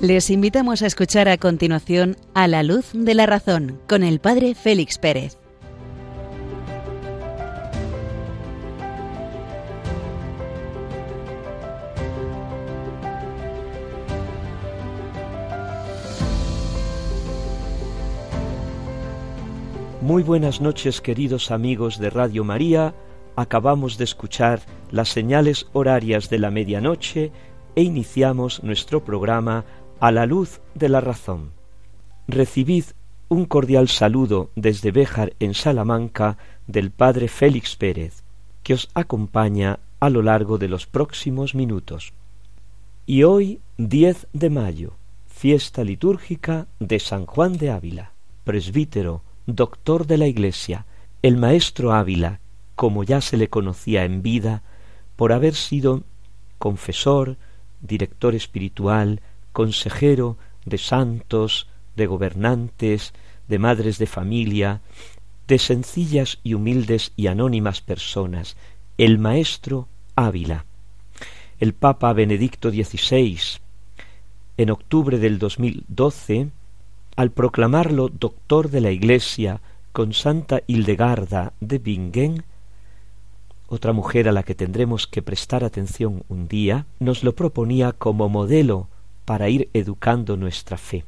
Les invitamos a escuchar a continuación A la luz de la razón con el Padre Félix Pérez. Muy buenas noches queridos amigos de Radio María, acabamos de escuchar las señales horarias de la medianoche e iniciamos nuestro programa a la luz de la razón. Recibid un cordial saludo desde Béjar en Salamanca del Padre Félix Pérez, que os acompaña a lo largo de los próximos minutos. Y hoy, 10 de mayo, fiesta litúrgica de San Juan de Ávila, presbítero, doctor de la Iglesia, el maestro Ávila, como ya se le conocía en vida, por haber sido confesor, director espiritual, consejero de santos, de gobernantes, de madres de familia, de sencillas y humildes y anónimas personas, el maestro Ávila. El Papa Benedicto XVI, en octubre del 2012, al proclamarlo doctor de la Iglesia con Santa Hildegarda de Bingen, otra mujer a la que tendremos que prestar atención un día, nos lo proponía como modelo para ir educando nuestra fe.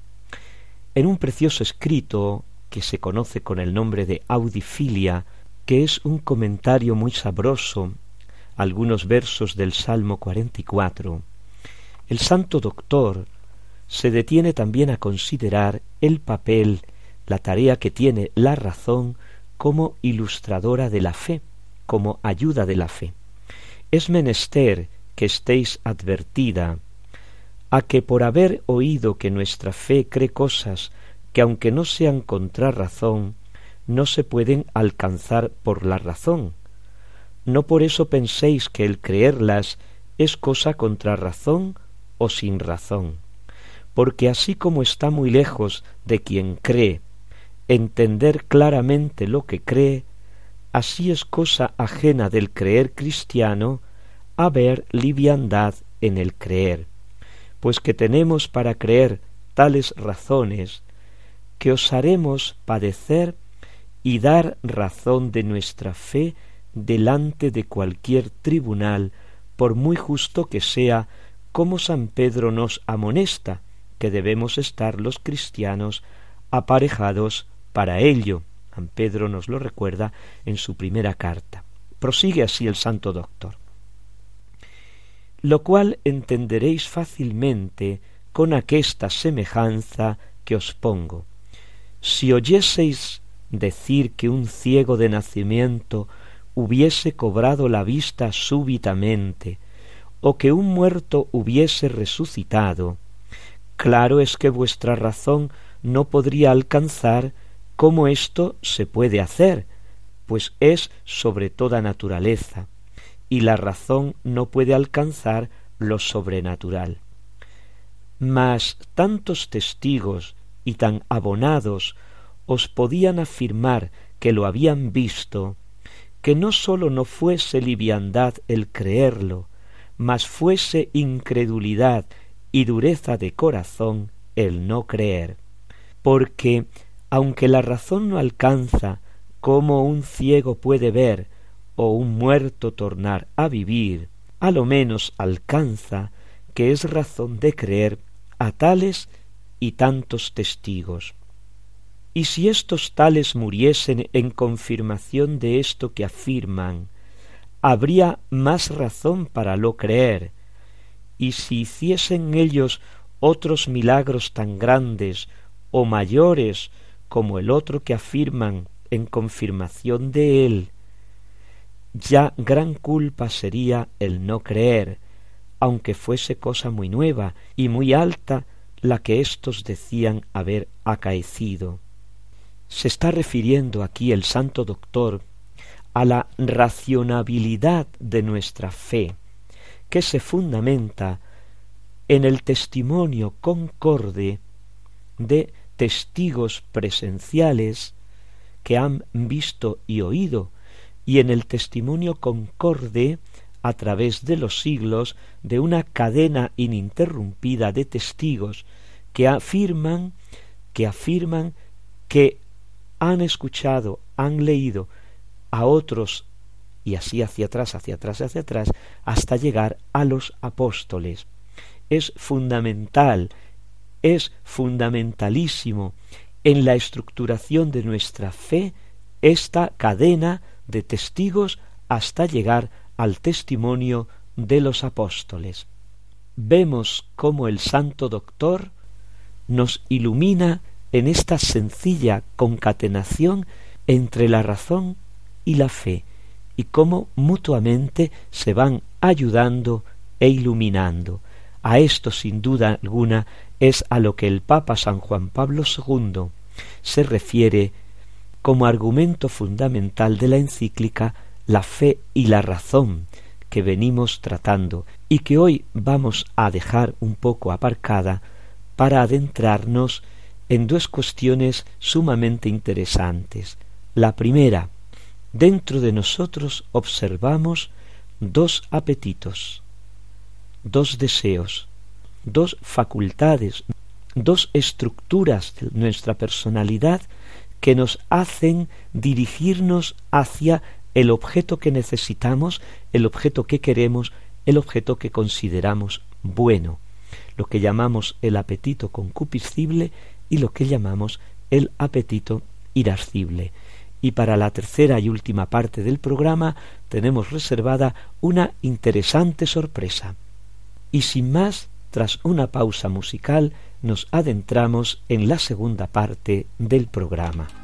En un precioso escrito que se conoce con el nombre de Audifilia, que es un comentario muy sabroso, algunos versos del Salmo 44, el santo doctor se detiene también a considerar el papel, la tarea que tiene la razón como ilustradora de la fe, como ayuda de la fe. Es menester que estéis advertida a que por haber oído que nuestra fe cree cosas que aunque no sean contra razón, no se pueden alcanzar por la razón. No por eso penséis que el creerlas es cosa contra razón o sin razón, porque así como está muy lejos de quien cree entender claramente lo que cree, así es cosa ajena del creer cristiano haber liviandad en el creer pues que tenemos para creer tales razones que osaremos padecer y dar razón de nuestra fe delante de cualquier tribunal, por muy justo que sea, como San Pedro nos amonesta, que debemos estar los cristianos aparejados para ello. San Pedro nos lo recuerda en su primera carta. Prosigue así el santo doctor lo cual entenderéis fácilmente con aquesta semejanza que os pongo. Si oyeseis decir que un ciego de nacimiento hubiese cobrado la vista súbitamente, o que un muerto hubiese resucitado, claro es que vuestra razón no podría alcanzar cómo esto se puede hacer, pues es sobre toda naturaleza y la razón no puede alcanzar lo sobrenatural. Mas tantos testigos y tan abonados os podían afirmar que lo habían visto, que no sólo no fuese liviandad el creerlo, mas fuese incredulidad y dureza de corazón el no creer. Porque, aunque la razón no alcanza cómo un ciego puede ver o un muerto tornar a vivir, a lo menos alcanza que es razón de creer a tales y tantos testigos. Y si estos tales muriesen en confirmación de esto que afirman, habría más razón para lo creer, y si hiciesen ellos otros milagros tan grandes o mayores como el otro que afirman en confirmación de él, ya gran culpa sería el no creer, aunque fuese cosa muy nueva y muy alta la que éstos decían haber acaecido. Se está refiriendo aquí el santo doctor a la racionabilidad de nuestra fe, que se fundamenta en el testimonio concorde de testigos presenciales que han visto y oído y en el testimonio concorde a través de los siglos de una cadena ininterrumpida de testigos que afirman que afirman que han escuchado, han leído a otros y así hacia atrás, hacia atrás, hacia atrás, hasta llegar a los apóstoles. Es fundamental, es fundamentalísimo en la estructuración de nuestra fe esta cadena de testigos hasta llegar al testimonio de los apóstoles. Vemos cómo el santo doctor nos ilumina en esta sencilla concatenación entre la razón y la fe, y cómo mutuamente se van ayudando e iluminando. A esto, sin duda alguna, es a lo que el Papa San Juan Pablo II se refiere como argumento fundamental de la encíclica La fe y la razón que venimos tratando y que hoy vamos a dejar un poco aparcada para adentrarnos en dos cuestiones sumamente interesantes. La primera, dentro de nosotros observamos dos apetitos, dos deseos, dos facultades, dos estructuras de nuestra personalidad que nos hacen dirigirnos hacia el objeto que necesitamos, el objeto que queremos, el objeto que consideramos bueno, lo que llamamos el apetito concupiscible y lo que llamamos el apetito irascible. Y para la tercera y última parte del programa tenemos reservada una interesante sorpresa. Y sin más, tras una pausa musical, nos adentramos en la segunda parte del programa.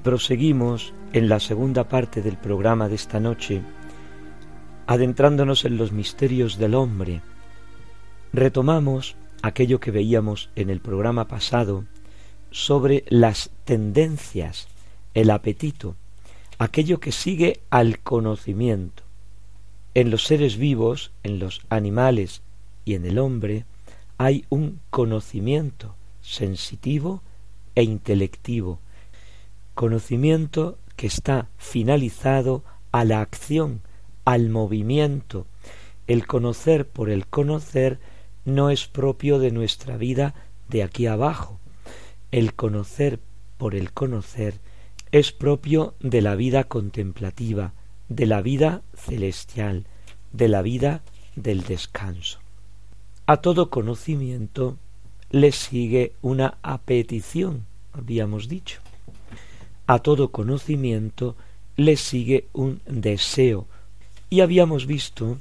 Proseguimos en la segunda parte del programa de esta noche, adentrándonos en los misterios del hombre. Retomamos aquello que veíamos en el programa pasado sobre las tendencias, el apetito, aquello que sigue al conocimiento. En los seres vivos, en los animales y en el hombre, hay un conocimiento sensitivo e intelectivo, conocimiento que está finalizado a la acción, al movimiento. El conocer por el conocer no es propio de nuestra vida de aquí abajo. El conocer por el conocer es propio de la vida contemplativa, de la vida celestial, de la vida del descanso. A todo conocimiento le sigue una apetición, habíamos dicho a todo conocimiento le sigue un deseo. Y habíamos visto,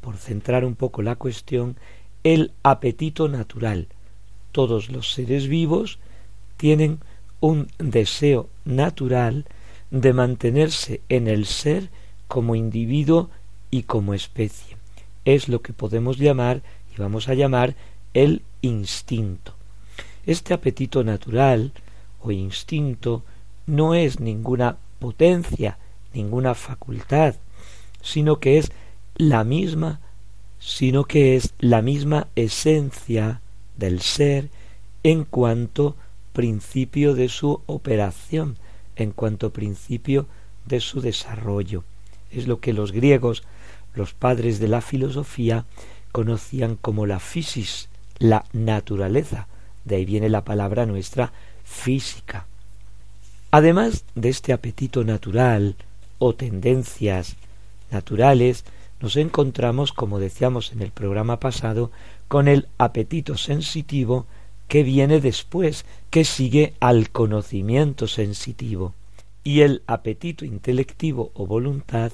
por centrar un poco la cuestión, el apetito natural. Todos los seres vivos tienen un deseo natural de mantenerse en el ser como individuo y como especie. Es lo que podemos llamar y vamos a llamar el instinto. Este apetito natural o instinto no es ninguna potencia, ninguna facultad, sino que es la misma, sino que es la misma esencia del ser en cuanto principio de su operación, en cuanto principio de su desarrollo. Es lo que los griegos, los padres de la filosofía, conocían como la physis, la naturaleza. De ahí viene la palabra nuestra física. Además de este apetito natural o tendencias naturales, nos encontramos, como decíamos en el programa pasado, con el apetito sensitivo que viene después, que sigue al conocimiento sensitivo, y el apetito intelectivo o voluntad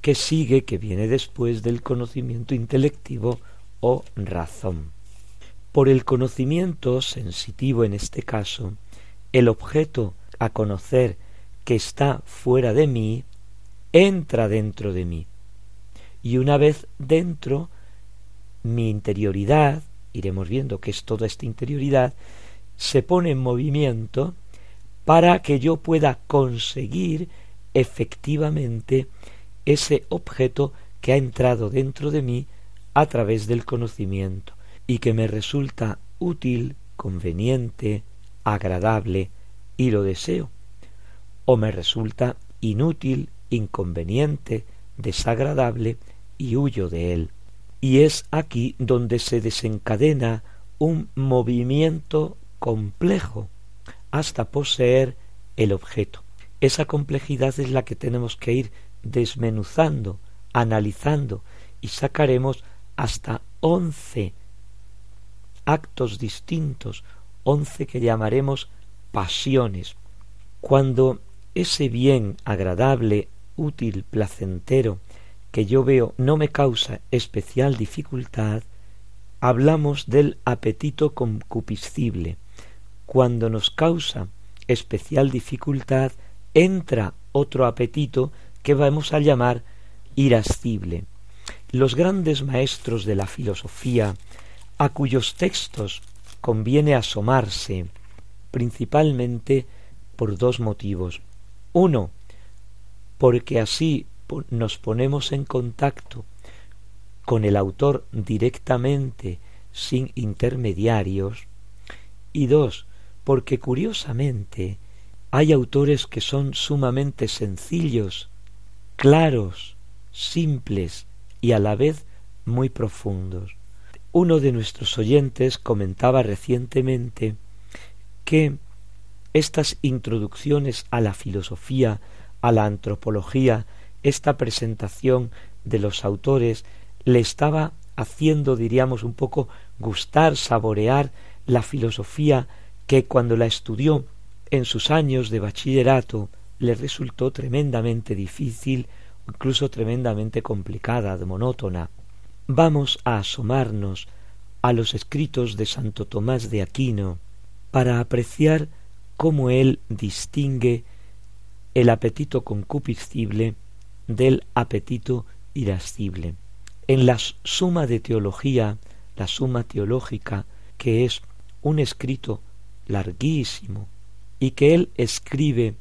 que sigue, que viene después del conocimiento intelectivo o razón. Por el conocimiento sensitivo en este caso, el objeto a conocer que está fuera de mí, entra dentro de mí. Y una vez dentro, mi interioridad, iremos viendo que es toda esta interioridad, se pone en movimiento para que yo pueda conseguir efectivamente ese objeto que ha entrado dentro de mí a través del conocimiento y que me resulta útil, conveniente, agradable y lo deseo, o me resulta inútil, inconveniente, desagradable y huyo de él. Y es aquí donde se desencadena un movimiento complejo hasta poseer el objeto. Esa complejidad es la que tenemos que ir desmenuzando, analizando y sacaremos hasta once actos distintos, once que llamaremos pasiones. Cuando ese bien agradable, útil, placentero, que yo veo no me causa especial dificultad, hablamos del apetito concupiscible. Cuando nos causa especial dificultad, entra otro apetito que vamos a llamar irascible. Los grandes maestros de la filosofía, a cuyos textos conviene asomarse, principalmente por dos motivos. Uno, porque así nos ponemos en contacto con el autor directamente, sin intermediarios, y dos, porque curiosamente hay autores que son sumamente sencillos, claros, simples y a la vez muy profundos. Uno de nuestros oyentes comentaba recientemente que estas introducciones a la filosofía, a la antropología, esta presentación de los autores le estaba haciendo, diríamos, un poco gustar, saborear la filosofía que cuando la estudió en sus años de bachillerato le resultó tremendamente difícil, incluso tremendamente complicada, monótona. Vamos a asomarnos a los escritos de Santo Tomás de Aquino para apreciar cómo él distingue el apetito concupiscible del apetito irascible. En la Suma de Teología, la Suma Teológica, que es un escrito larguísimo y que él escribe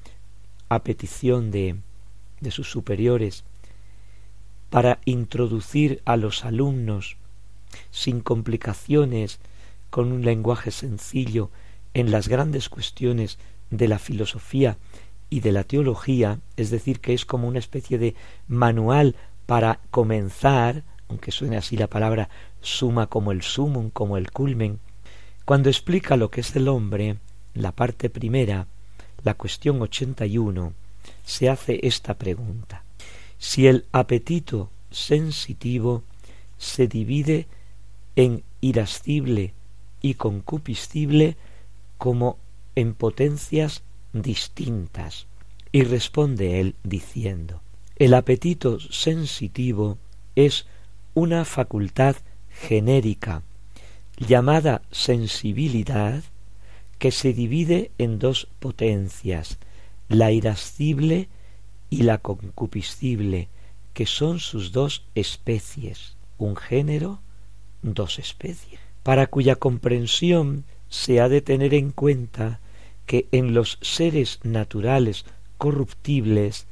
a petición de, de sus superiores para introducir a los alumnos sin complicaciones, con un lenguaje sencillo, en las grandes cuestiones de la filosofía y de la teología, es decir, que es como una especie de manual para comenzar, aunque suene así la palabra suma como el sumum, como el culmen, cuando explica lo que es el hombre, la parte primera, la cuestión ochenta y uno, se hace esta pregunta. Si el apetito sensitivo se divide en irascible y concupiscible como en potencias distintas. Y responde él diciendo, el apetito sensitivo es una facultad genérica llamada sensibilidad que se divide en dos potencias, la irascible y la concupiscible, que son sus dos especies, un género, dos especies. para cuya comprensión se ha de tener en cuenta que en los seres naturales corruptibles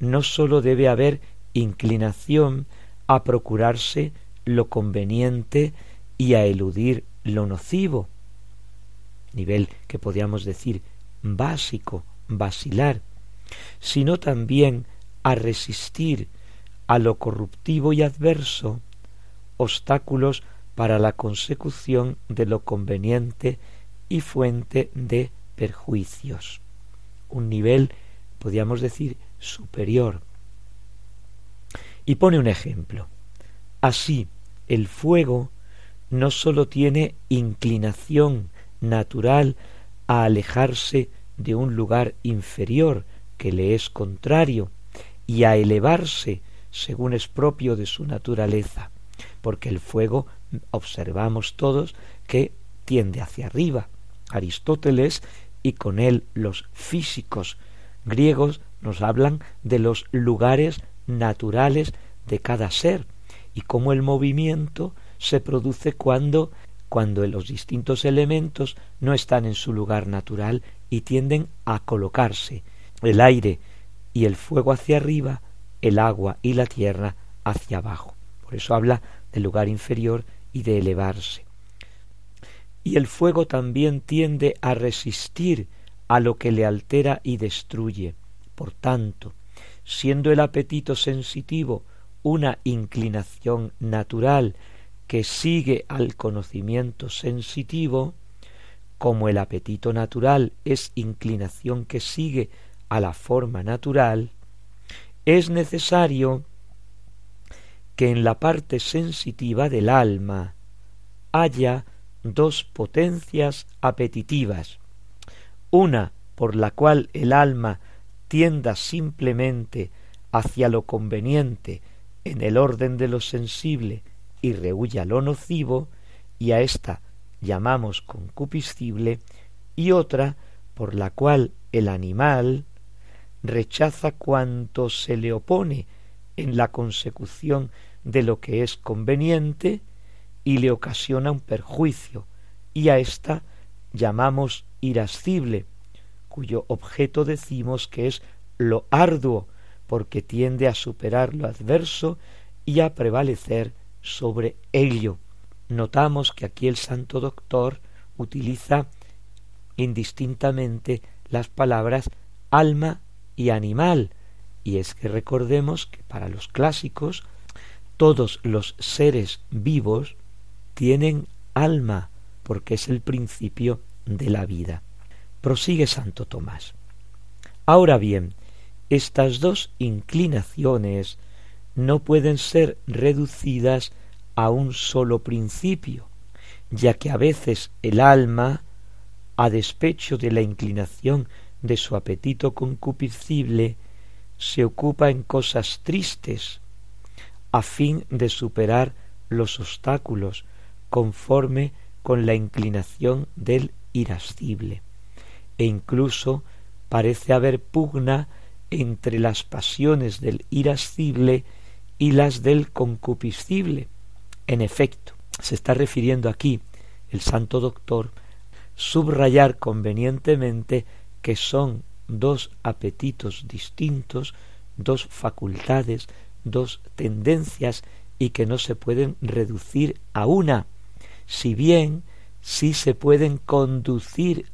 no sólo debe haber inclinación a procurarse lo conveniente y a eludir lo nocivo, nivel que podríamos decir básico, vacilar, sino también a resistir a lo corruptivo y adverso, obstáculos para la consecución de lo conveniente y fuente de perjuicios. Un nivel, podríamos decir, superior. Y pone un ejemplo. Así, el fuego no sólo tiene inclinación natural a alejarse de un lugar inferior que le es contrario y a elevarse según es propio de su naturaleza, porque el fuego observamos todos que tiende hacia arriba. Aristóteles y con él los físicos griegos nos hablan de los lugares naturales de cada ser y cómo el movimiento se produce cuando cuando los distintos elementos no están en su lugar natural y tienden a colocarse el aire y el fuego hacia arriba, el agua y la tierra hacia abajo. Por eso habla del lugar inferior y de elevarse. Y el fuego también tiende a resistir a lo que le altera y destruye. Por tanto, siendo el apetito sensitivo una inclinación natural que sigue al conocimiento sensitivo, como el apetito natural es inclinación que sigue a la forma natural, es necesario que en la parte sensitiva del alma haya dos potencias apetitivas, una por la cual el alma tienda simplemente hacia lo conveniente en el orden de lo sensible y rehuya lo nocivo, y a ésta llamamos concupiscible, y otra por la cual el animal rechaza cuanto se le opone en la consecución de lo que es conveniente y le ocasiona un perjuicio, y a ésta llamamos irascible, cuyo objeto decimos que es lo arduo, porque tiende a superar lo adverso y a prevalecer sobre ello. Notamos que aquí el santo doctor utiliza indistintamente las palabras alma y animal, y es que recordemos que para los clásicos todos los seres vivos tienen alma, porque es el principio de la vida. Prosigue Santo Tomás. Ahora bien, estas dos inclinaciones no pueden ser reducidas a un solo principio, ya que a veces el alma, a despecho de la inclinación de su apetito concupiscible, se ocupa en cosas tristes, a fin de superar los obstáculos conforme con la inclinación del irascible, e incluso parece haber pugna entre las pasiones del irascible y las del concupiscible. En efecto, se está refiriendo aquí el santo doctor subrayar convenientemente que son dos apetitos distintos, dos facultades, dos tendencias y que no se pueden reducir a una, si bien sí se pueden conducir,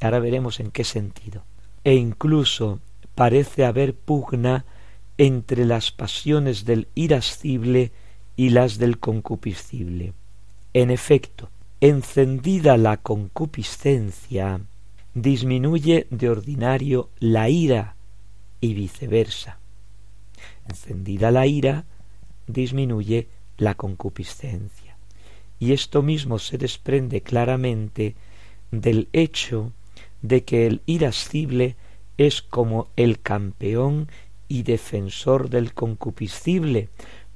ahora veremos en qué sentido, e incluso parece haber pugna entre las pasiones del irascible y las del concupiscible. En efecto, encendida la concupiscencia, disminuye de ordinario la ira y viceversa. Encendida la ira, disminuye la concupiscencia. Y esto mismo se desprende claramente del hecho de que el irascible es como el campeón y defensor del concupiscible,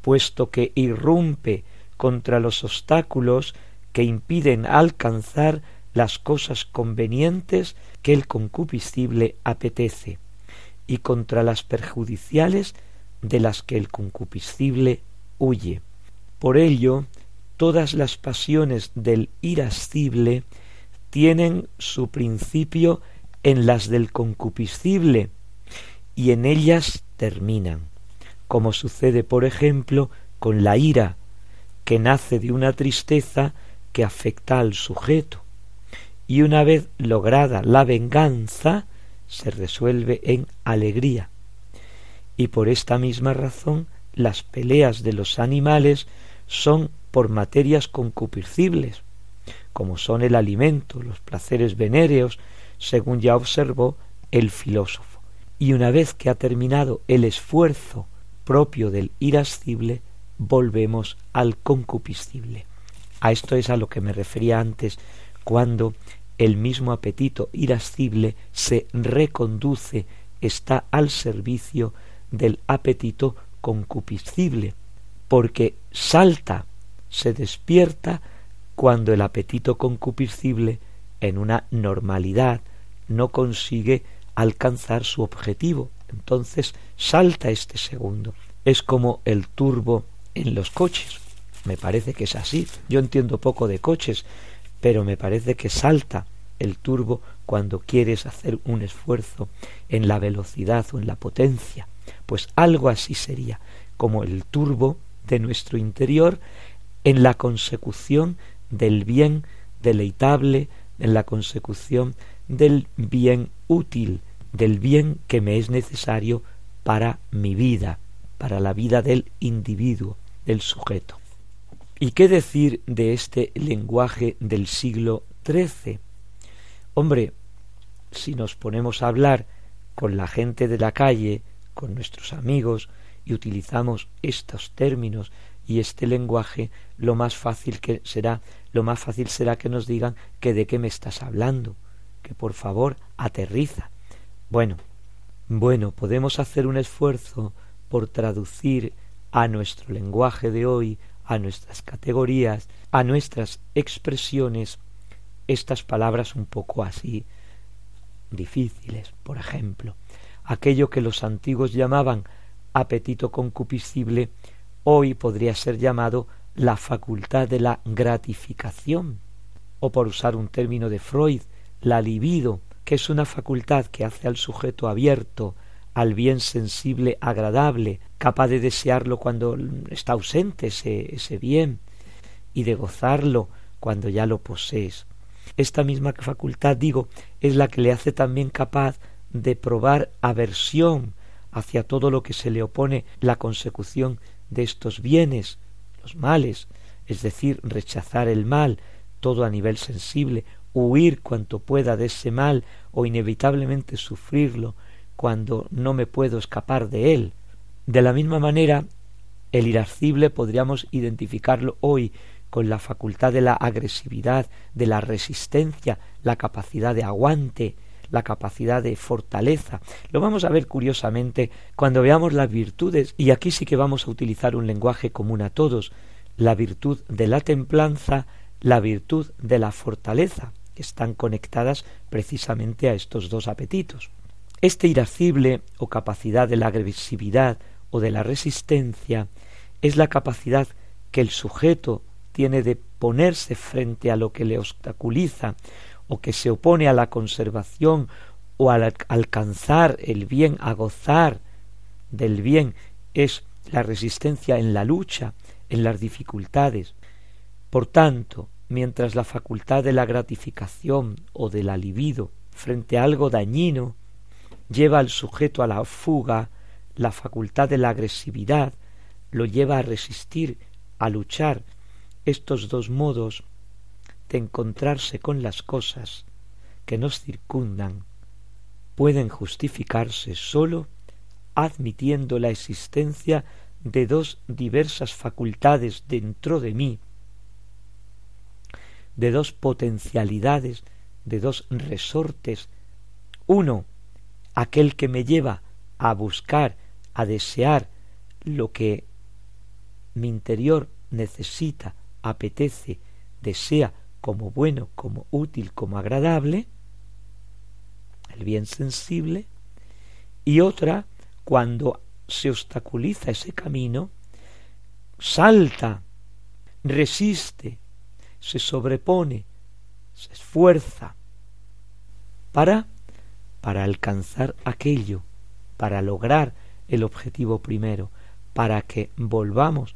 puesto que irrumpe contra los obstáculos que impiden alcanzar las cosas convenientes que el concupiscible apetece, y contra las perjudiciales de las que el concupiscible huye. Por ello, todas las pasiones del irascible tienen su principio en las del concupiscible y en ellas terminan, como sucede por ejemplo con la ira, que nace de una tristeza que afecta al sujeto, y una vez lograda la venganza, se resuelve en alegría. Y por esta misma razón las peleas de los animales son por materias concupiscibles, como son el alimento, los placeres venéreos, según ya observó el filósofo. Y una vez que ha terminado el esfuerzo propio del irascible, volvemos al concupiscible. A esto es a lo que me refería antes, cuando el mismo apetito irascible se reconduce, está al servicio del apetito concupiscible, porque salta se despierta cuando el apetito concupiscible en una normalidad no consigue alcanzar su objetivo. Entonces salta este segundo. Es como el turbo en los coches. Me parece que es así. Yo entiendo poco de coches, pero me parece que salta el turbo cuando quieres hacer un esfuerzo en la velocidad o en la potencia. Pues algo así sería, como el turbo de nuestro interior en la consecución del bien deleitable, en la consecución del bien útil, del bien que me es necesario para mi vida, para la vida del individuo, del sujeto. ¿Y qué decir de este lenguaje del siglo XIII? Hombre, si nos ponemos a hablar con la gente de la calle, con nuestros amigos, y utilizamos estos términos y este lenguaje, lo más fácil que será, lo más fácil será que nos digan que de qué me estás hablando, que por favor aterriza. Bueno, bueno, podemos hacer un esfuerzo por traducir a nuestro lenguaje de hoy, a nuestras categorías, a nuestras expresiones, estas palabras un poco así difíciles, por ejemplo, aquello que los antiguos llamaban apetito concupiscible, hoy podría ser llamado la facultad de la gratificación, o por usar un término de Freud, la libido, que es una facultad que hace al sujeto abierto al bien sensible agradable, capaz de desearlo cuando está ausente ese, ese bien y de gozarlo cuando ya lo posees. Esta misma facultad, digo, es la que le hace también capaz de probar aversión hacia todo lo que se le opone la consecución de estos bienes, los males, es decir, rechazar el mal, todo a nivel sensible, huir cuanto pueda de ese mal o inevitablemente sufrirlo cuando no me puedo escapar de él. De la misma manera, el irascible podríamos identificarlo hoy con la facultad de la agresividad, de la resistencia, la capacidad de aguante, la capacidad de fortaleza. Lo vamos a ver curiosamente cuando veamos las virtudes, y aquí sí que vamos a utilizar un lenguaje común a todos, la virtud de la templanza, la virtud de la fortaleza, que están conectadas precisamente a estos dos apetitos. Este irascible o capacidad de la agresividad o de la resistencia es la capacidad que el sujeto tiene de ponerse frente a lo que le obstaculiza o que se opone a la conservación o al alcanzar el bien, a gozar del bien, es la resistencia en la lucha, en las dificultades. Por tanto, mientras la facultad de la gratificación o del libido frente a algo dañino lleva al sujeto a la fuga, la facultad de la agresividad lo lleva a resistir, a luchar. Estos dos modos de encontrarse con las cosas que nos circundan pueden justificarse sólo admitiendo la existencia de dos diversas facultades dentro de mí, de dos potencialidades, de dos resortes, uno, aquel que me lleva a buscar, a desear lo que mi interior necesita, apetece, desea como bueno, como útil, como agradable, el bien sensible, y otra cuando se obstaculiza ese camino, salta resiste, se sobrepone, se esfuerza para para alcanzar aquello, para lograr el objetivo primero, para que volvamos.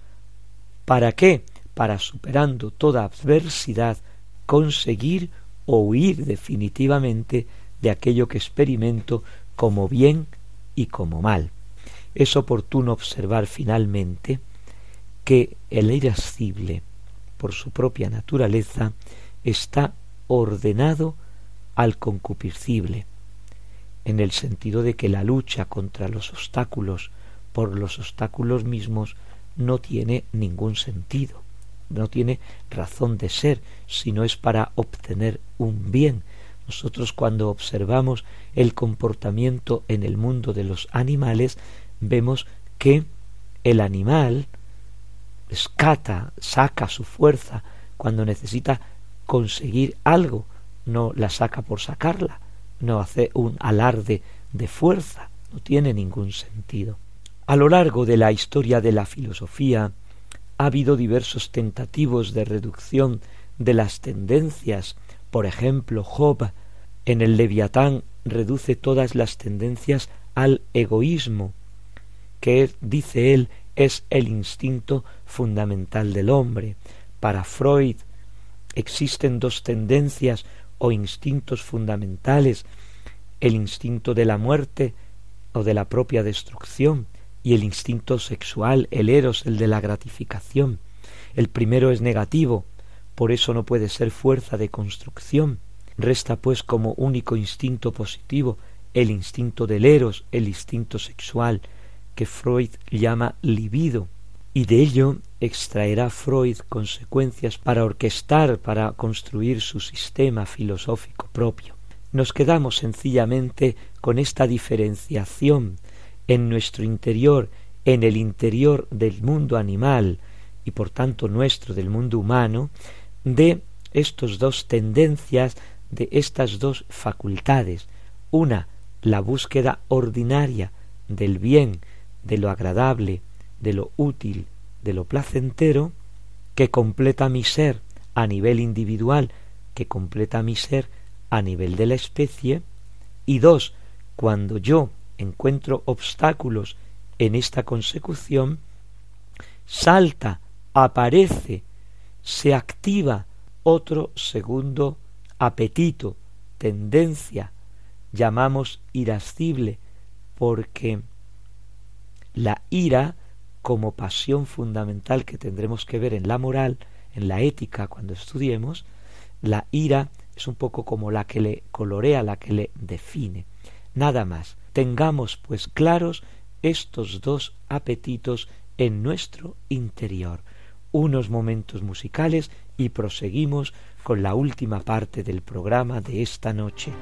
¿Para qué? Para superando toda adversidad, conseguir o huir definitivamente de aquello que experimento como bien y como mal. Es oportuno observar finalmente que el irascible, por su propia naturaleza, está ordenado al concupiscible, en el sentido de que la lucha contra los obstáculos por los obstáculos mismos no tiene ningún sentido, no tiene razón de ser, sino es para obtener un bien. Nosotros cuando observamos el comportamiento en el mundo de los animales, vemos que el animal escata, saca su fuerza cuando necesita conseguir algo, no la saca por sacarla, no hace un alarde de fuerza, no tiene ningún sentido. A lo largo de la historia de la filosofía ha habido diversos tentativos de reducción de las tendencias. Por ejemplo, Job en el Leviatán reduce todas las tendencias al egoísmo, que dice él es el instinto fundamental del hombre. Para Freud existen dos tendencias o instintos fundamentales, el instinto de la muerte o de la propia destrucción, y el instinto sexual, el eros, el de la gratificación. El primero es negativo, por eso no puede ser fuerza de construcción. Resta pues como único instinto positivo el instinto del eros, el instinto sexual, que Freud llama libido, y de ello extraerá Freud consecuencias para orquestar, para construir su sistema filosófico propio. Nos quedamos sencillamente con esta diferenciación en nuestro interior, en el interior del mundo animal y por tanto nuestro del mundo humano, de estas dos tendencias, de estas dos facultades. Una, la búsqueda ordinaria del bien, de lo agradable, de lo útil, de lo placentero, que completa mi ser a nivel individual, que completa mi ser a nivel de la especie, y dos, cuando yo encuentro obstáculos en esta consecución, salta, aparece, se activa otro segundo apetito, tendencia, llamamos irascible, porque la ira como pasión fundamental que tendremos que ver en la moral, en la ética cuando estudiemos, la ira es un poco como la que le colorea, la que le define. Nada más. Tengamos pues claros estos dos apetitos en nuestro interior. Unos momentos musicales y proseguimos con la última parte del programa de esta noche.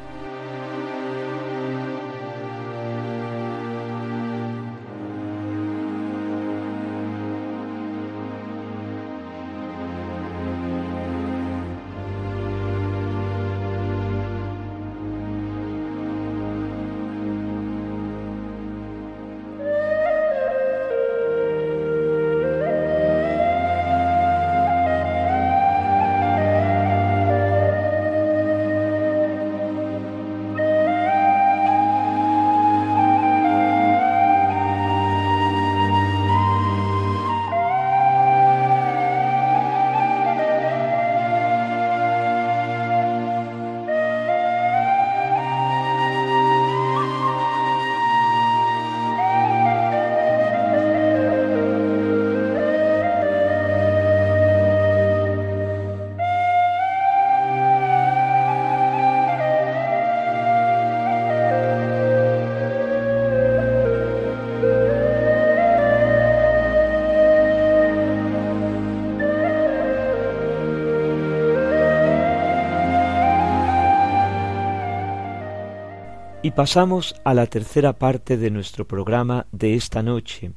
Y pasamos a la tercera parte de nuestro programa de esta noche,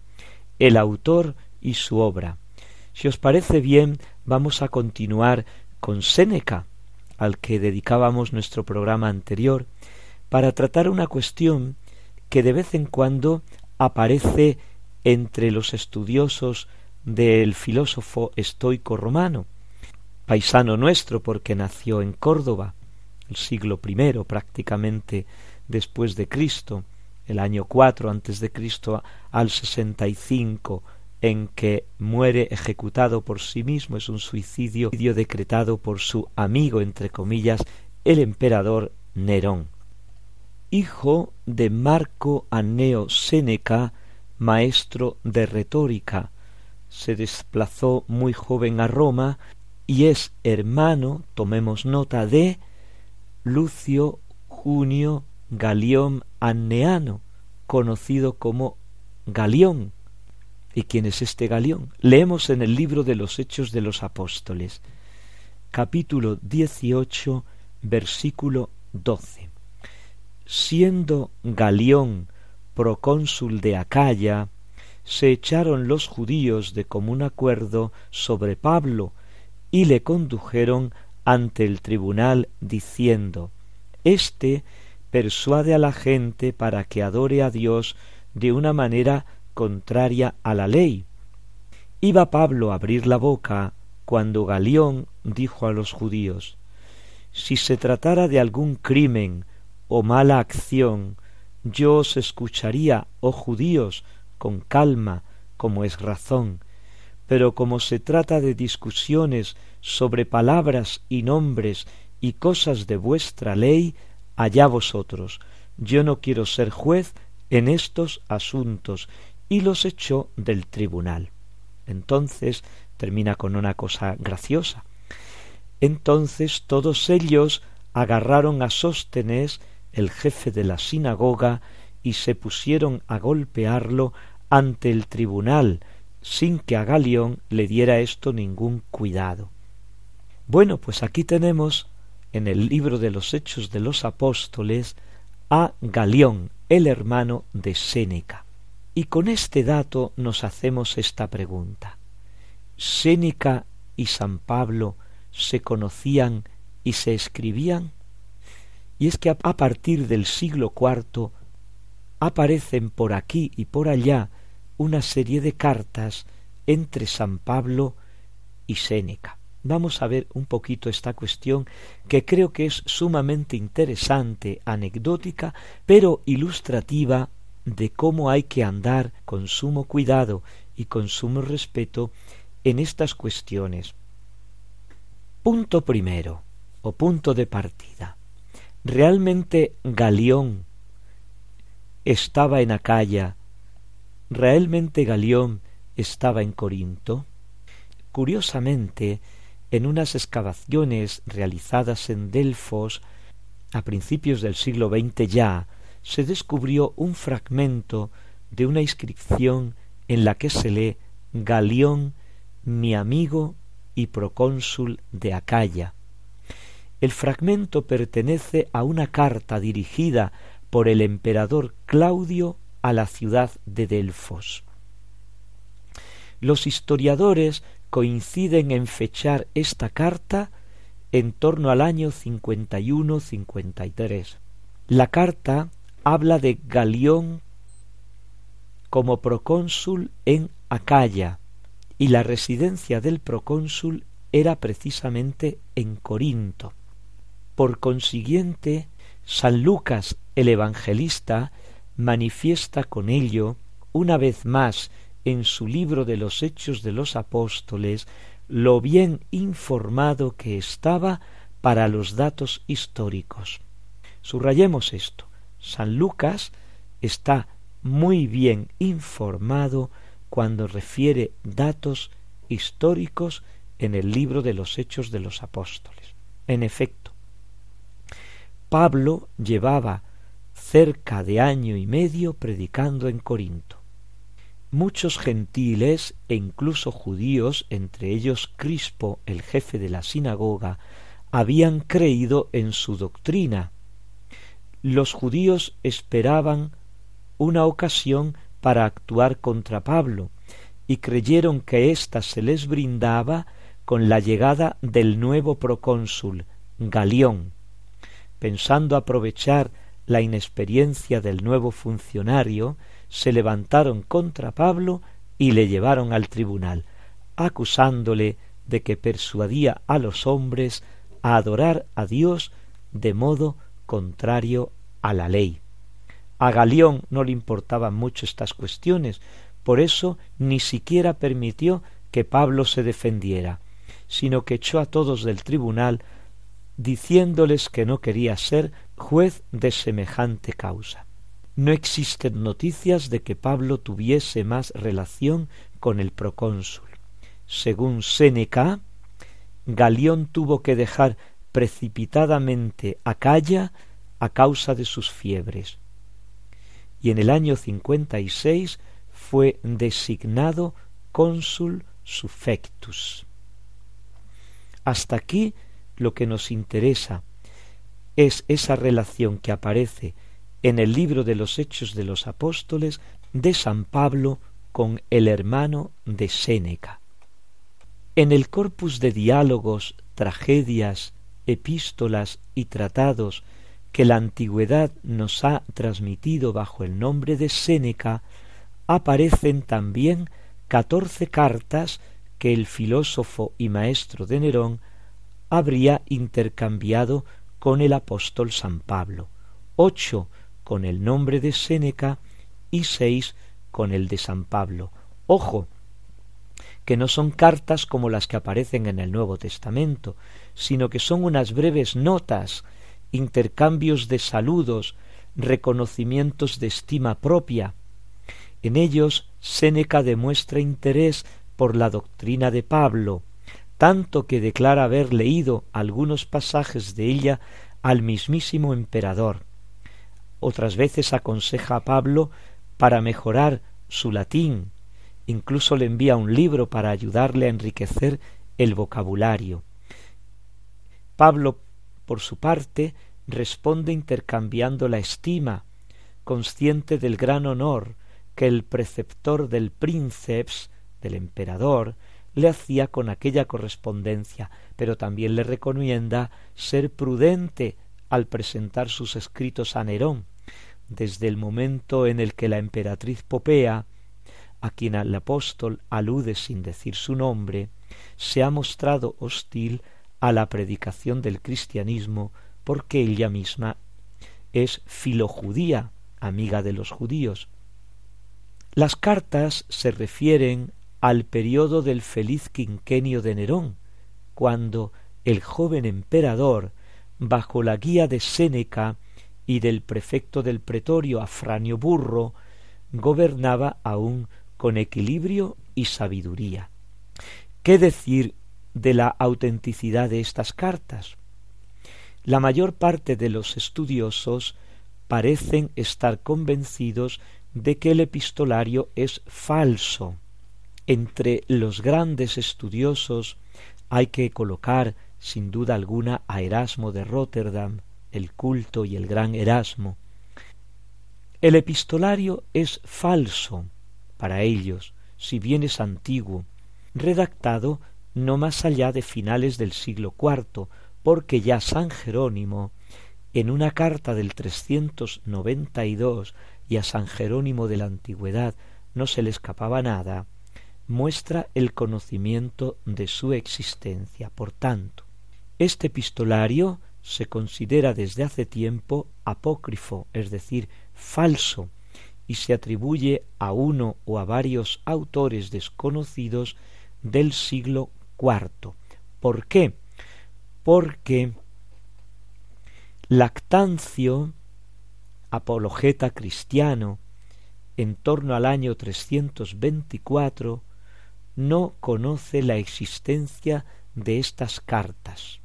el autor y su obra. Si os parece bien, vamos a continuar con Séneca, al que dedicábamos nuestro programa anterior, para tratar una cuestión que de vez en cuando aparece entre los estudiosos del filósofo estoico romano, paisano nuestro porque nació en Córdoba, el siglo primero prácticamente después de Cristo, el año cuatro antes de Cristo al sesenta y cinco en que muere ejecutado por sí mismo, es un suicidio decretado por su amigo, entre comillas, el emperador Nerón. Hijo de Marco Anneo Séneca, maestro de retórica, se desplazó muy joven a Roma y es hermano, tomemos nota, de Lucio Junio Galión Anneano, conocido como Galión. ¿Y quién es este Galión? Leemos en el libro de los Hechos de los Apóstoles, capítulo 18, versículo 12. Siendo Galión procónsul de Acaya, se echaron los judíos de común acuerdo sobre Pablo y le condujeron ante el tribunal diciendo Este persuade a la gente para que adore a Dios de una manera contraria a la ley. Iba Pablo a abrir la boca cuando Galión dijo a los judíos Si se tratara de algún crimen o mala acción, yo os escucharía, oh judíos, con calma, como es razón, pero como se trata de discusiones sobre palabras y nombres y cosas de vuestra ley, allá vosotros. Yo no quiero ser juez en estos asuntos, y los echó del tribunal. Entonces termina con una cosa graciosa. Entonces todos ellos agarraron a Sóstenes, el jefe de la sinagoga, y se pusieron a golpearlo ante el tribunal, sin que a Galión le diera esto ningún cuidado. Bueno, pues aquí tenemos en el libro de los Hechos de los Apóstoles a Galión, el hermano de Séneca. Y con este dato nos hacemos esta pregunta. ¿Séneca y San Pablo se conocían y se escribían? Y es que a partir del siglo IV aparecen por aquí y por allá una serie de cartas entre San Pablo y Séneca. Vamos a ver un poquito esta cuestión que creo que es sumamente interesante, anecdótica, pero ilustrativa de cómo hay que andar con sumo cuidado y con sumo respeto en estas cuestiones. Punto primero, o punto de partida. ¿Realmente Galión estaba en Acaya ¿Realmente Galión estaba en Corinto? Curiosamente, en unas excavaciones realizadas en Delfos a principios del siglo XX ya, se descubrió un fragmento de una inscripción en la que se lee Galión, mi amigo y procónsul de Acaya. El fragmento pertenece a una carta dirigida por el emperador Claudio a la ciudad de Delfos. Los historiadores coinciden en fechar esta carta en torno al año 51-53. La carta habla de Galión como procónsul en Acaya y la residencia del procónsul era precisamente en Corinto. Por consiguiente, San Lucas el Evangelista manifiesta con ello una vez más en su libro de los Hechos de los Apóstoles lo bien informado que estaba para los datos históricos. Subrayemos esto. San Lucas está muy bien informado cuando refiere datos históricos en el libro de los Hechos de los Apóstoles. En efecto, Pablo llevaba cerca de año y medio predicando en Corinto. Muchos gentiles e incluso judíos, entre ellos Crispo, el jefe de la sinagoga, habían creído en su doctrina. Los judíos esperaban una ocasión para actuar contra Pablo, y creyeron que ésta se les brindaba con la llegada del nuevo procónsul, Galión. Pensando aprovechar la inexperiencia del nuevo funcionario, se levantaron contra Pablo y le llevaron al tribunal. acusándole de que persuadía a los hombres a adorar a Dios de modo contrario a la ley. A Galión no le importaban mucho estas cuestiones, por eso ni siquiera permitió que Pablo se defendiera, sino que echó a todos del tribunal diciéndoles que no quería ser juez de semejante causa. No existen noticias de que Pablo tuviese más relación con el procónsul. Según Séneca, Galión tuvo que dejar precipitadamente Acaya a causa de sus fiebres. Y en el año cincuenta y seis fue designado cónsul suffectus. Hasta aquí lo que nos interesa es esa relación que aparece en el libro de los Hechos de los Apóstoles de San Pablo con el hermano de Séneca. En el corpus de diálogos, tragedias, epístolas y tratados que la antigüedad nos ha transmitido bajo el nombre de Séneca, aparecen también catorce cartas que el filósofo y maestro de Nerón habría intercambiado con el apóstol San Pablo, ocho con el nombre de Séneca y seis con el de San Pablo. Ojo, que no son cartas como las que aparecen en el Nuevo Testamento, sino que son unas breves notas, intercambios de saludos, reconocimientos de estima propia. En ellos Séneca demuestra interés por la doctrina de Pablo, tanto que declara haber leído algunos pasajes de ella al mismísimo emperador. Otras veces aconseja a Pablo para mejorar su latín, incluso le envía un libro para ayudarle a enriquecer el vocabulario. Pablo, por su parte, responde intercambiando la estima, consciente del gran honor que el preceptor del princeps, del emperador, le hacía con aquella correspondencia, pero también le recomienda ser prudente al presentar sus escritos a Nerón, desde el momento en el que la emperatriz Popea, a quien el apóstol alude sin decir su nombre, se ha mostrado hostil a la predicación del cristianismo porque ella misma es filojudía, amiga de los judíos. Las cartas se refieren al periodo del feliz quinquenio de Nerón, cuando el joven emperador, bajo la guía de Séneca y del prefecto del pretorio Afranio Burro, gobernaba aún con equilibrio y sabiduría. ¿Qué decir de la autenticidad de estas cartas? La mayor parte de los estudiosos parecen estar convencidos de que el epistolario es falso. Entre los grandes estudiosos hay que colocar sin duda alguna a Erasmo de Rotterdam, el culto y el gran Erasmo. El epistolario es falso para ellos, si bien es antiguo, redactado no más allá de finales del siglo IV, porque ya San Jerónimo, en una carta del dos y a San Jerónimo de la Antigüedad no se le escapaba nada, muestra el conocimiento de su existencia. Por tanto, este epistolario se considera desde hace tiempo apócrifo, es decir, falso, y se atribuye a uno o a varios autores desconocidos del siglo IV. ¿Por qué? Porque Lactancio, apologeta cristiano, en torno al año 324, no conoce la existencia de estas cartas.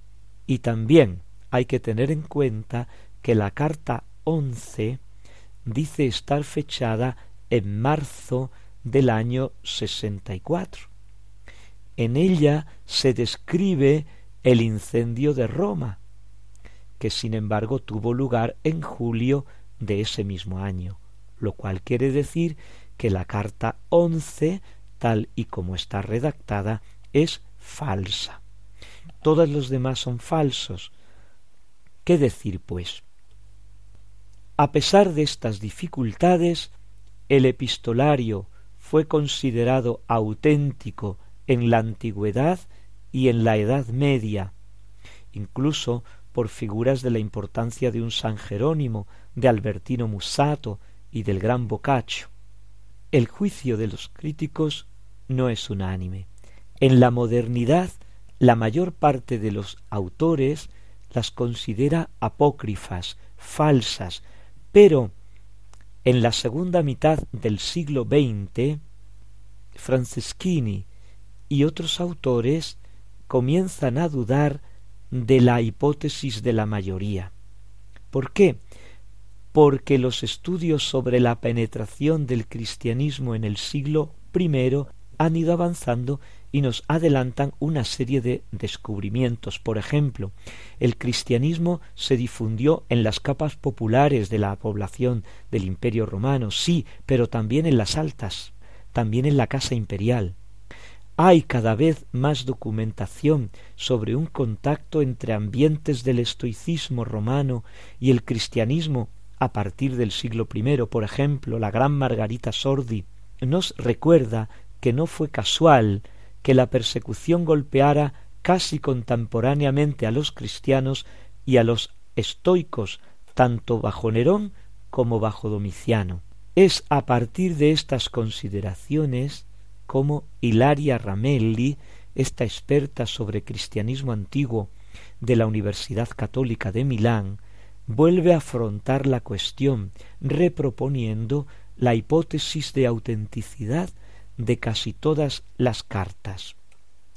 Y también hay que tener en cuenta que la carta once dice estar fechada en marzo del año sesenta y cuatro. En ella se describe el incendio de Roma, que sin embargo tuvo lugar en julio de ese mismo año, lo cual quiere decir que la carta once tal y como está redactada, es falsa. Todos los demás son falsos. ¿Qué decir, pues? A pesar de estas dificultades, el epistolario fue considerado auténtico en la antigüedad y en la Edad Media, incluso por figuras de la importancia de un San Jerónimo, de Albertino Musato y del gran Boccaccio. El juicio de los críticos no es unánime. En la modernidad, la mayor parte de los autores las considera apócrifas, falsas, pero en la segunda mitad del siglo XX, Franceschini y otros autores comienzan a dudar de la hipótesis de la mayoría. ¿Por qué? Porque los estudios sobre la penetración del cristianismo en el siglo I han ido avanzando y nos adelantan una serie de descubrimientos. Por ejemplo, el cristianismo se difundió en las capas populares de la población del Imperio romano, sí, pero también en las altas, también en la casa imperial. Hay cada vez más documentación sobre un contacto entre ambientes del estoicismo romano y el cristianismo a partir del siglo I. Por ejemplo, la gran Margarita Sordi nos recuerda que no fue casual que la persecución golpeara casi contemporáneamente a los cristianos y a los estoicos, tanto bajo Nerón como bajo Domiciano. Es a partir de estas consideraciones como Hilaria Ramelli, esta experta sobre cristianismo antiguo de la Universidad Católica de Milán, vuelve a afrontar la cuestión, reproponiendo la hipótesis de autenticidad de casi todas las cartas.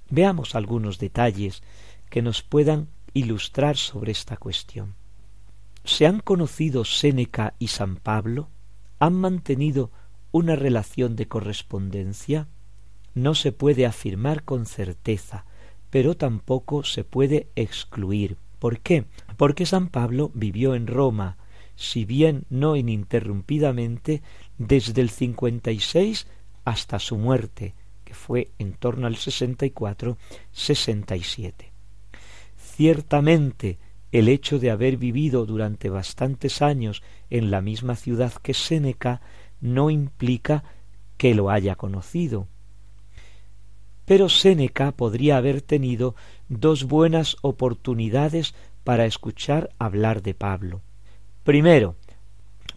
Veamos algunos detalles que nos puedan ilustrar sobre esta cuestión. ¿Se han conocido Séneca y San Pablo? ¿Han mantenido una relación de correspondencia? No se puede afirmar con certeza, pero tampoco se puede excluir. ¿Por qué? Porque San Pablo vivió en Roma, si bien no ininterrumpidamente, desde el 56 hasta su muerte, que fue en torno al 64-67. Ciertamente, el hecho de haber vivido durante bastantes años en la misma ciudad que Séneca no implica que lo haya conocido. Pero Séneca podría haber tenido dos buenas oportunidades para escuchar hablar de Pablo. Primero,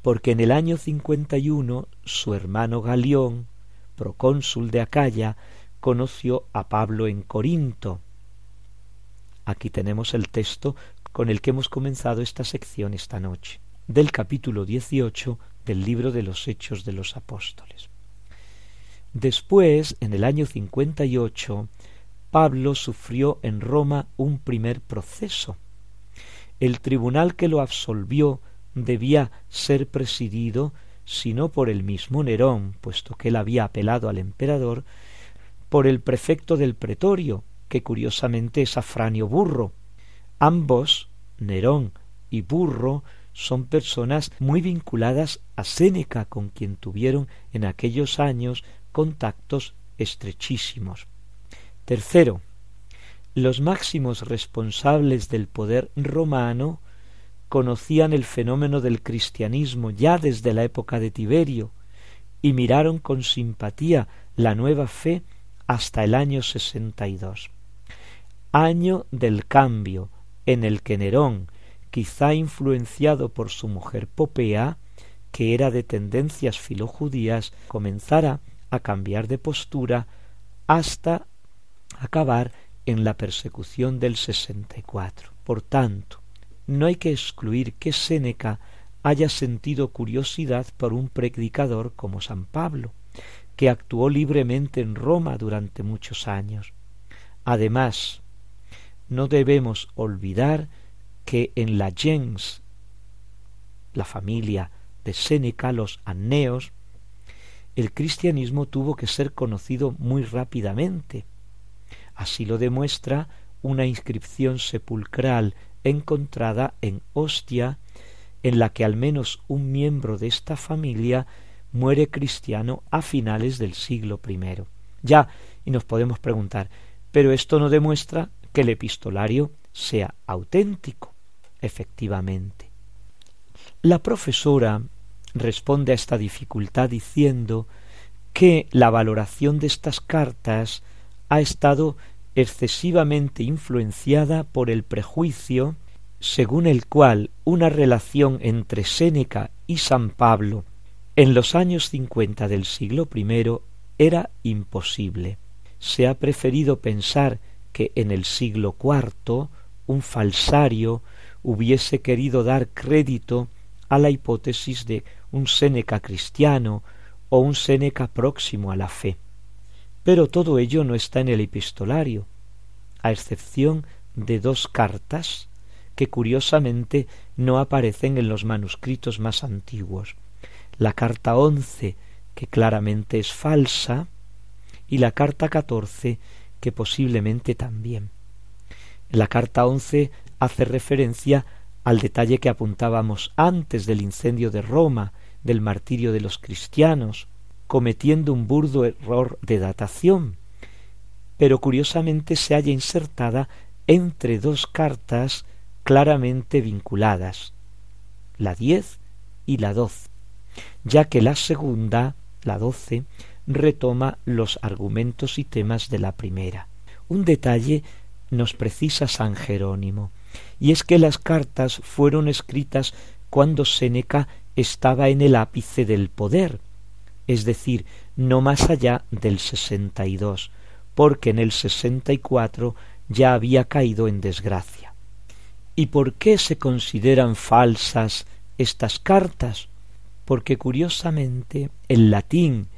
porque en el año 51 su hermano Galión procónsul de Acaya, conoció a Pablo en Corinto. Aquí tenemos el texto con el que hemos comenzado esta sección esta noche, del capítulo 18 del libro de los Hechos de los Apóstoles. Después, en el año 58, Pablo sufrió en Roma un primer proceso. El tribunal que lo absolvió debía ser presidido sino por el mismo Nerón, puesto que él había apelado al emperador, por el prefecto del pretorio, que curiosamente es Afranio Burro. Ambos, Nerón y Burro, son personas muy vinculadas a Séneca, con quien tuvieron en aquellos años contactos estrechísimos. Tercero, los máximos responsables del poder romano conocían el fenómeno del cristianismo ya desde la época de Tiberio y miraron con simpatía la nueva fe hasta el año sesenta y dos, año del cambio en el que Nerón, quizá influenciado por su mujer Popea, que era de tendencias filojudías, comenzara a cambiar de postura hasta acabar en la persecución del sesenta y cuatro. Por tanto, no hay que excluir que Séneca haya sentido curiosidad por un predicador como San Pablo, que actuó libremente en Roma durante muchos años. Además, no debemos olvidar que en la gens, la familia de Séneca, los Anneos, el cristianismo tuvo que ser conocido muy rápidamente. Así lo demuestra una inscripción sepulcral encontrada en Ostia, en la que al menos un miembro de esta familia muere cristiano a finales del siglo I. Ya, y nos podemos preguntar, pero esto no demuestra que el epistolario sea auténtico. Efectivamente. La profesora responde a esta dificultad diciendo que la valoración de estas cartas ha estado excesivamente influenciada por el prejuicio según el cual una relación entre Séneca y San Pablo en los años cincuenta del siglo I era imposible. Se ha preferido pensar que en el siglo IV un falsario hubiese querido dar crédito a la hipótesis de un Séneca cristiano o un Séneca próximo a la fe. Pero todo ello no está en el epistolario, a excepción de dos cartas que curiosamente no aparecen en los manuscritos más antiguos. La carta once, que claramente es falsa, y la carta catorce, que posiblemente también. La carta once hace referencia al detalle que apuntábamos antes del incendio de Roma, del martirio de los cristianos, cometiendo un burdo error de datación, pero curiosamente se halla insertada entre dos cartas claramente vinculadas, la diez y la doce, ya que la segunda, la doce, retoma los argumentos y temas de la primera. Un detalle nos precisa San Jerónimo, y es que las cartas fueron escritas cuando Séneca estaba en el ápice del poder, es decir, no más allá del sesenta y dos, porque en el sesenta y cuatro ya había caído en desgracia. ¿Y por qué se consideran falsas estas cartas? Porque curiosamente el latín,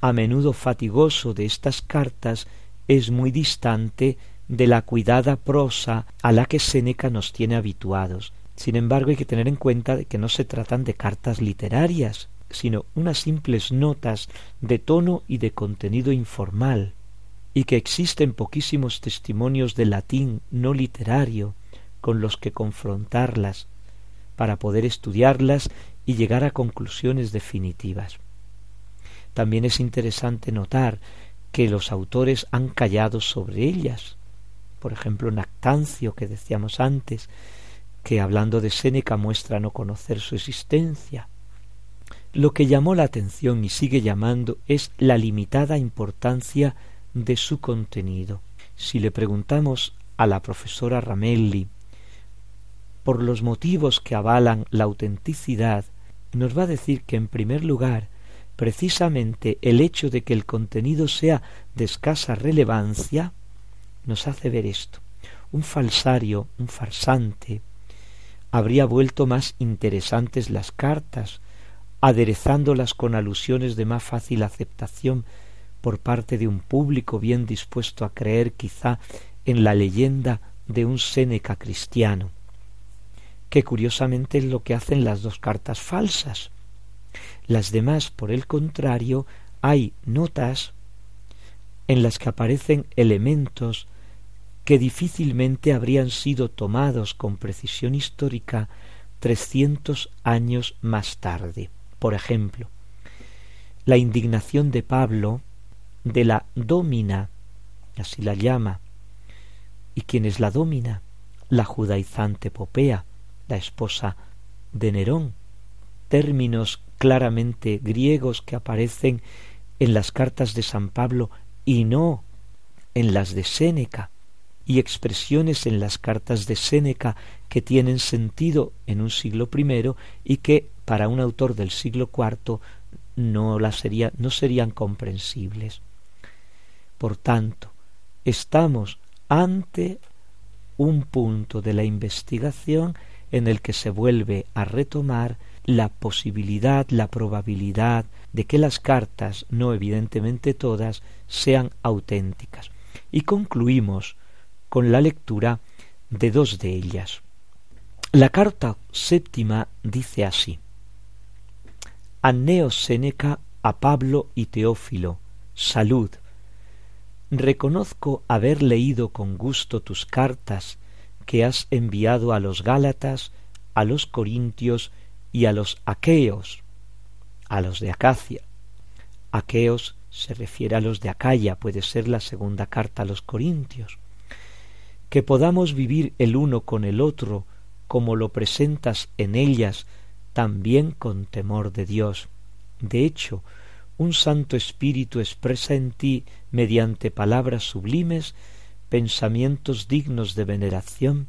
a menudo fatigoso de estas cartas, es muy distante de la cuidada prosa a la que Séneca nos tiene habituados. Sin embargo, hay que tener en cuenta que no se tratan de cartas literarias, sino unas simples notas de tono y de contenido informal, y que existen poquísimos testimonios de latín no literario con los que confrontarlas, para poder estudiarlas y llegar a conclusiones definitivas. También es interesante notar que los autores han callado sobre ellas. Por ejemplo, Nactancio, que decíamos antes, que hablando de Séneca muestra no conocer su existencia. Lo que llamó la atención y sigue llamando es la limitada importancia de su contenido. Si le preguntamos a la profesora Ramelli por los motivos que avalan la autenticidad, nos va a decir que en primer lugar precisamente el hecho de que el contenido sea de escasa relevancia nos hace ver esto. Un falsario, un farsante, habría vuelto más interesantes las cartas, aderezándolas con alusiones de más fácil aceptación por parte de un público bien dispuesto a creer quizá en la leyenda de un Séneca cristiano, que curiosamente es lo que hacen las dos cartas falsas. Las demás, por el contrario, hay notas en las que aparecen elementos que difícilmente habrían sido tomados con precisión histórica trescientos años más tarde. Por ejemplo, la indignación de Pablo de la domina, así la llama. ¿Y quién es la domina? La judaizante Popea, la esposa de Nerón. Términos claramente griegos que aparecen en las cartas de San Pablo y no en las de Séneca, y expresiones en las cartas de Séneca que tienen sentido en un siglo primero y que para un autor del siglo IV no, sería, no serían comprensibles. Por tanto, estamos ante un punto de la investigación en el que se vuelve a retomar la posibilidad, la probabilidad de que las cartas, no evidentemente todas, sean auténticas. Y concluimos con la lectura de dos de ellas. La carta séptima dice así Anneo Seneca a Pablo y Teófilo, salud. Reconozco haber leído con gusto tus cartas que has enviado a los Gálatas, a los Corintios y a los Aqueos, a los de Acacia. Aqueos se refiere a los de Acaya, puede ser la segunda carta a los Corintios. Que podamos vivir el uno con el otro, como lo presentas en ellas, también con temor de Dios. De hecho, un Santo Espíritu expresa en ti, mediante palabras sublimes, pensamientos dignos de veneración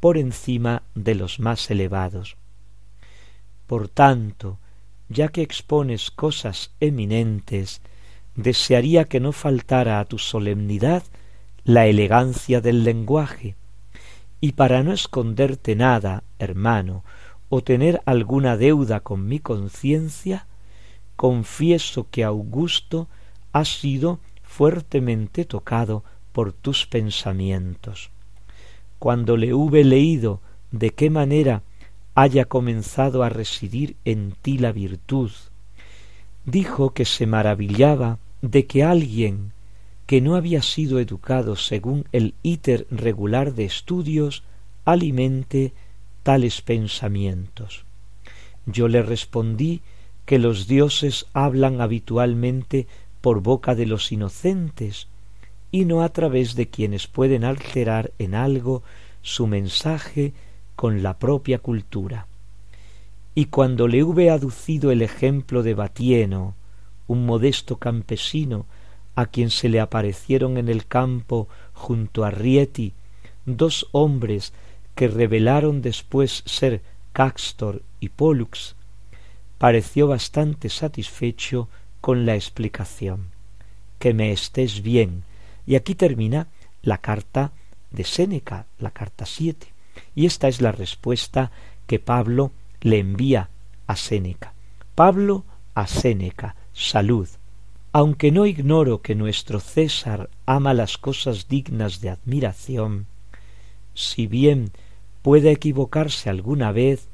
por encima de los más elevados. Por tanto, ya que expones cosas eminentes, desearía que no faltara a tu solemnidad la elegancia del lenguaje, y para no esconderte nada, hermano, o tener alguna deuda con mi conciencia, confieso que Augusto ha sido fuertemente tocado por tus pensamientos. Cuando le hube leído de qué manera haya comenzado a residir en ti la virtud, dijo que se maravillaba de que alguien que no había sido educado según el íter regular de estudios alimente tales pensamientos. Yo le respondí que los dioses hablan habitualmente por boca de los inocentes y no a través de quienes pueden alterar en algo su mensaje con la propia cultura. Y cuando le hube aducido el ejemplo de Batieno, un modesto campesino a quien se le aparecieron en el campo junto a Rieti dos hombres que revelaron después ser Caxtor y Pollux, pareció bastante satisfecho con la explicación. Que me estés bien. Y aquí termina la carta de Séneca, la carta siete. Y esta es la respuesta que Pablo le envía a Séneca. Pablo a Séneca, salud. Aunque no ignoro que nuestro César ama las cosas dignas de admiración, si bien puede equivocarse alguna vez,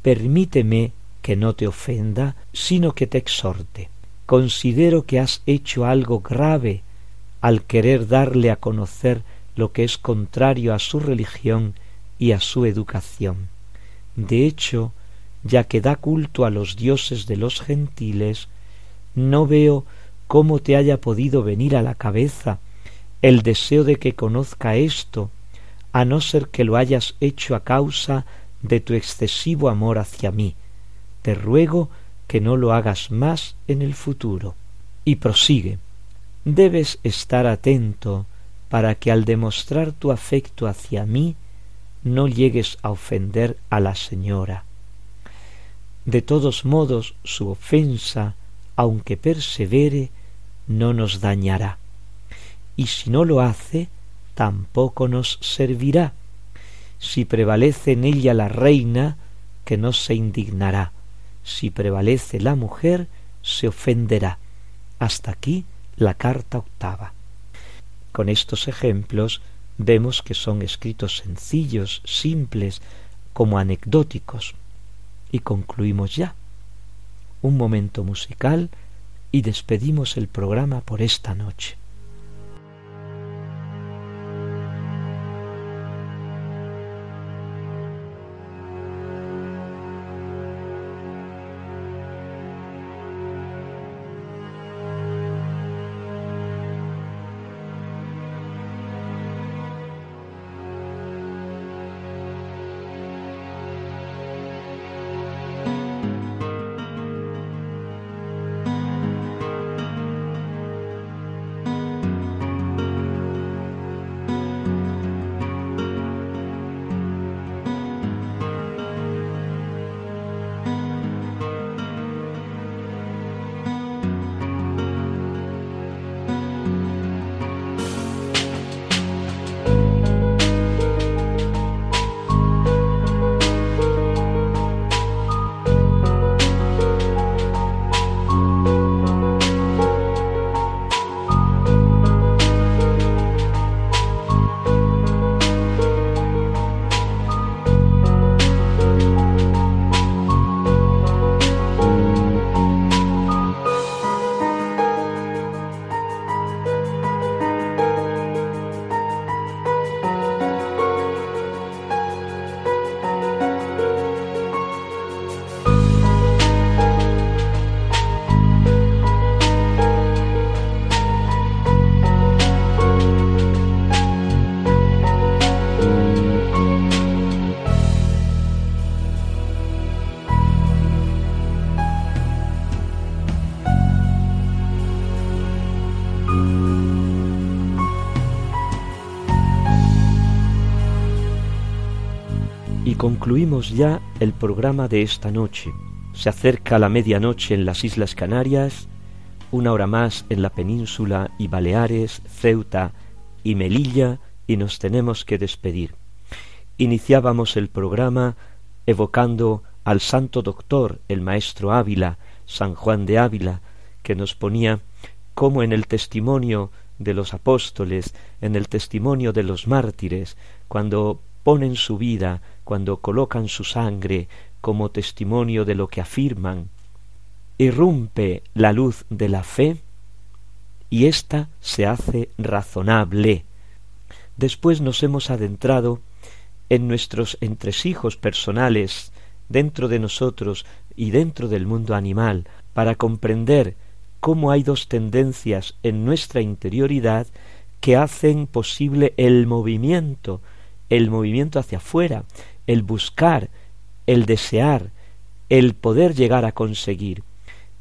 permíteme que no te ofenda, sino que te exhorte. Considero que has hecho algo grave al querer darle a conocer lo que es contrario a su religión y a su educación. De hecho, ya que da culto a los dioses de los gentiles, no veo cómo te haya podido venir a la cabeza el deseo de que conozca esto, a no ser que lo hayas hecho a causa de tu excesivo amor hacia mí. Te ruego que no lo hagas más en el futuro. Y prosigue. Debes estar atento para que al demostrar tu afecto hacia mí no llegues a ofender a la señora. De todos modos, su ofensa aunque persevere, no nos dañará. Y si no lo hace, tampoco nos servirá. Si prevalece en ella la reina, que no se indignará. Si prevalece la mujer, se ofenderá. Hasta aquí la carta octava. Con estos ejemplos vemos que son escritos sencillos, simples, como anecdóticos. Y concluimos ya un momento musical y despedimos el programa por esta noche. Concluimos ya el programa de esta noche. Se acerca la medianoche en las Islas Canarias, una hora más en la península y Baleares, Ceuta y Melilla, y nos tenemos que despedir. Iniciábamos el programa evocando al santo doctor, el maestro Ávila, San Juan de Ávila, que nos ponía como en el testimonio de los apóstoles, en el testimonio de los mártires, cuando ponen su vida, cuando colocan su sangre como testimonio de lo que afirman, irrumpe la luz de la fe y ésta se hace razonable. Después nos hemos adentrado en nuestros entresijos personales, dentro de nosotros y dentro del mundo animal, para comprender cómo hay dos tendencias en nuestra interioridad que hacen posible el movimiento el movimiento hacia afuera, el buscar, el desear, el poder llegar a conseguir,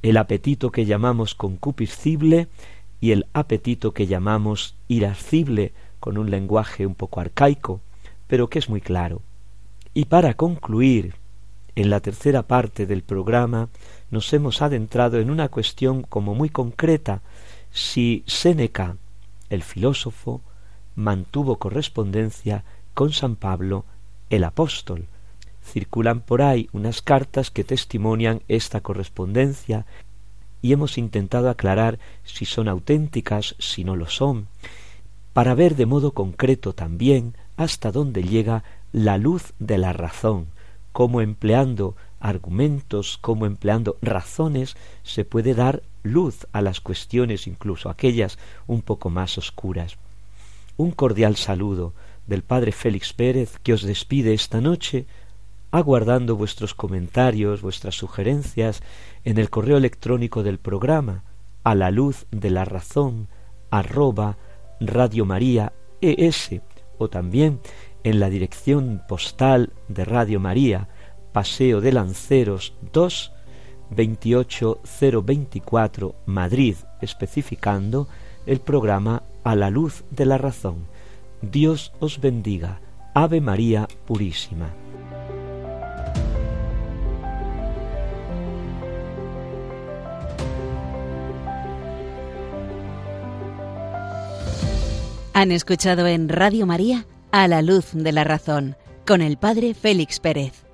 el apetito que llamamos concupiscible y el apetito que llamamos irascible, con un lenguaje un poco arcaico, pero que es muy claro. Y para concluir, en la tercera parte del programa nos hemos adentrado en una cuestión como muy concreta, si Séneca, el filósofo, mantuvo correspondencia con San Pablo el apóstol. Circulan por ahí unas cartas que testimonian esta correspondencia y hemos intentado aclarar si son auténticas, si no lo son, para ver de modo concreto también hasta dónde llega la luz de la razón, cómo empleando argumentos, cómo empleando razones, se puede dar luz a las cuestiones, incluso aquellas un poco más oscuras. Un cordial saludo del Padre Félix Pérez que os despide esta noche, aguardando vuestros comentarios, vuestras sugerencias en el correo electrónico del programa a la luz de la razón arroba Radio María ES o también en la dirección postal de Radio María, Paseo de Lanceros 2, 28024 Madrid, especificando el programa A la luz de la razón. Dios os bendiga. Ave María Purísima. Han escuchado en Radio María A la Luz de la Razón con el Padre Félix Pérez.